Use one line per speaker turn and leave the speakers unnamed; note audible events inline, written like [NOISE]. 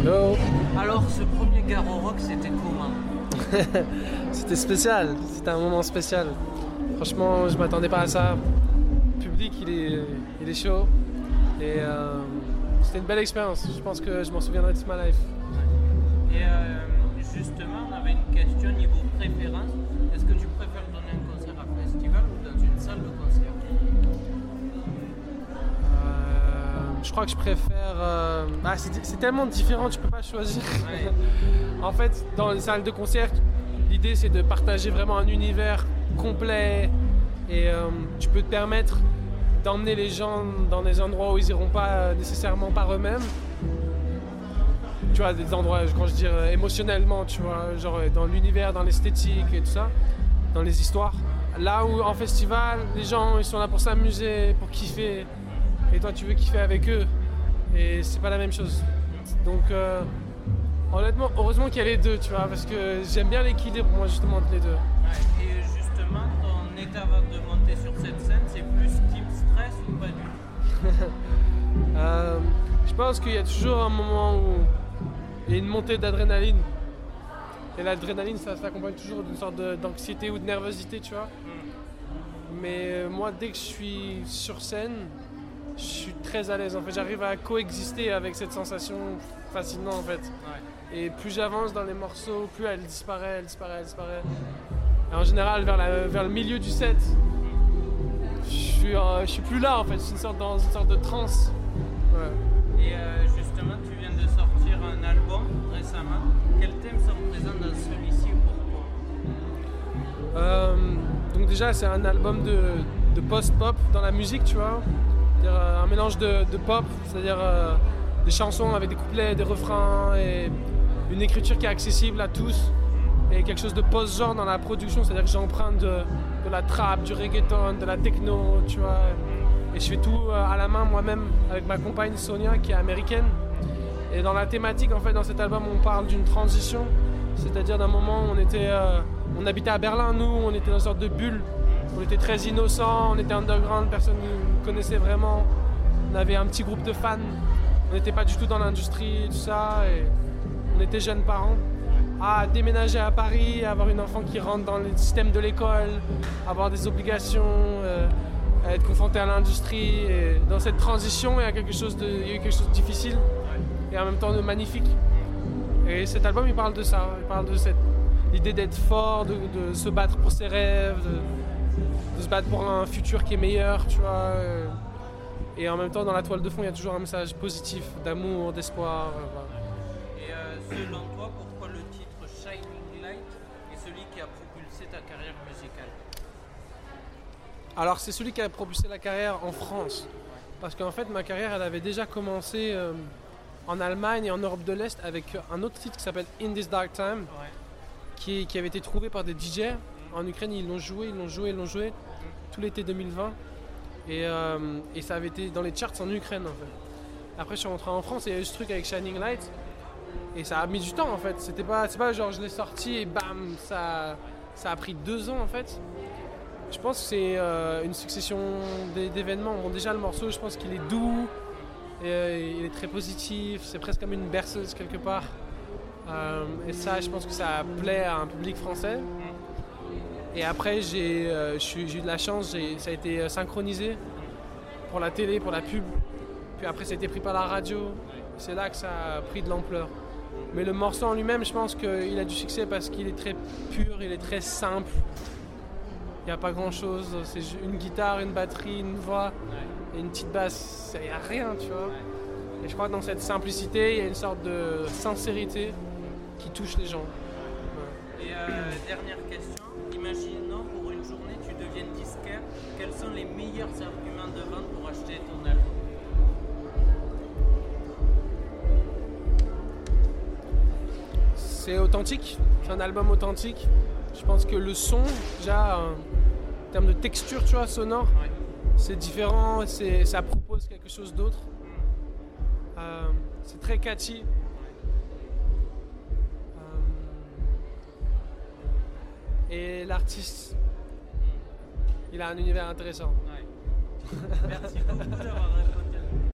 Hello.
Alors, ce premier Garo Rock, c'était comment [LAUGHS]
C'était spécial, c'était un moment spécial. Franchement, je m'attendais pas à ça. Le public, il est, il est chaud. Et euh, c'était une belle expérience. Je pense que je m'en souviendrai toute ma life.
Et euh, justement, on avait une question niveau préférence. Est-ce que tu préfères donner un concert à festival ou dans une salle de concert?
Je crois que je préfère. euh, ah, c'est tellement différent, tu peux pas choisir.
Ouais.
en fait, dans les salles de concert, l'idée c'est de partager vraiment un univers complet et euh, tu peux te permettre d'emmener les gens dans des endroits où ils iront pas euh, nécessairement par eux-mêmes. Tu vois, des endroits, quand je dis euh, émotionnellement, tu vois, genre dans l'univers, dans l'esthétique et tout ça, dans les histoires. Là où en festival, les gens ils sont là pour s'amuser, pour kiffer, et toi tu veux kiffer avec eux, et c'est pas la même chose. Donc euh, honnêtement, heureusement qu'il y a les deux, tu vois, parce que j'aime bien l'équilibre moi justement entre les deux.
Ouais. Et justement, ton état de monter sur cette scène, c'est plus type stress ou pas du tout? [LAUGHS]
Euh, je pense qu'il y a toujours un moment où il y a une montée d'adrénaline. Et l'adrénaline, ça s'accompagne toujours d'une sorte d'anxiété ou de nervosité, tu vois. Mais euh, moi, dès que je suis sur scène, je suis très à l'aise. En fait, j'arrive à coexister avec cette sensation facilement, en fait.
Ouais.
Et plus j'avance dans les morceaux, plus elle disparaît, elle disparaît, elle disparaît. Et en général, vers, la- vers le milieu du set, je suis, euh, je suis plus là, en fait. Je suis une sorte, dans une sorte de transe. Ouais.
Et euh, justement, tu viens de sortir un album récemment. Quels thèmes sont présents dans celui-ci et pourquoi
Euh, donc déjà c'est un album de, de post-pop dans la musique, tu vois. Euh, un mélange de, pop, c'est-à-dire euh, des chansons avec des couplets, des refrains et une écriture qui est accessible à tous. Et quelque chose de post-genre dans la production, c'est-à-dire que j'emprunte de, la trap, du reggaeton, de la techno, tu vois. Et je fais tout euh, à la main moi-même avec ma compagne Sonia qui est américaine. Et dans la thématique, en fait, dans cet album, on parle d'une transition. C'est-à-dire d'un moment où on était. on habitait à Berlin, nous, on était dans une sorte de bulle. On était très innocents, on était underground, personne ne nous connaissait vraiment. On avait un petit groupe de fans. On n'était pas du tout dans l'industrie, tout ça. On était jeunes parents. À déménager à Paris, avoir une enfant qui rentre dans le système de l'école, avoir des obligations, euh, à être confronté à l'industrie. Dans cette transition, il y a quelque chose de, il y a eu quelque chose de difficile et en même temps de magnifique. Et cet album, il parle de ça. Il parle de cette l'idée d'être fort, de, se battre pour ses rêves, de se battre pour un futur qui est meilleur, tu vois. euh. Et en même temps, dans la toile de fond, il y a toujours un message positif, d'amour, d'espoir. euh.
Et euh, selon toi, pourquoi le titre Shining Light est celui qui a propulsé ta carrière musicale?
Alors, c'est celui qui a propulsé la carrière en France. Parce qu'en fait, ma carrière, elle avait déjà commencé euh, en Allemagne et en Europe de l'Est avec un autre titre qui s'appelle In This Dark Time.
Ouais.
qui, qui avait été trouvé par des DJ en Ukraine. Ils l'ont joué, ils l'ont joué, ils l'ont joué tout l'été 2020. Et, euh, et ça avait été dans les charts en Ukraine en fait. Après je suis rentré en France et il y a eu ce truc avec Shining Light. Et ça a mis du temps en fait. C'était pas, c'est pas genre je l'ai sorti et bam, ça, ça a pris deux ans en fait. Je pense que c'est euh, une succession d'é- d'événements. Bon, déjà le morceau, je pense qu'il est doux, euh, il est très positif, c'est presque comme une berceuse quelque part. Et ça, je pense que ça plaît à un public français. Et après, j'ai euh, j'ai eu de la chance, ça a été euh, synchronisé pour la télé, pour la pub. Puis après, ça a été pris par la radio. C'est là que ça a pris de l'ampleur. Mais le morceau en lui-même, je pense qu'il a du succès parce qu'il est très pur, il est très simple. Il n'y a pas grand-chose. C'est une guitare, une batterie, une voix et une petite basse. Il n'y a rien, tu vois. Et je crois que dans cette simplicité, il y a une sorte de sincérité qui touche les gens.
Et euh, dernière question, journée quels sont les meilleurs arguments de vente pour acheter ton album?
C'est authentique, c'est un album authentique. Je pense que le son, déjà, euh, en termes de texture, tu vois, sonore,
Ouais.
c'est différent, c'est, ça propose quelque chose d'autre. Euh, c'est très catchy. Euh, et l'artiste, il a un univers intéressant.
Ouais. Merci beaucoup d'avoir répondu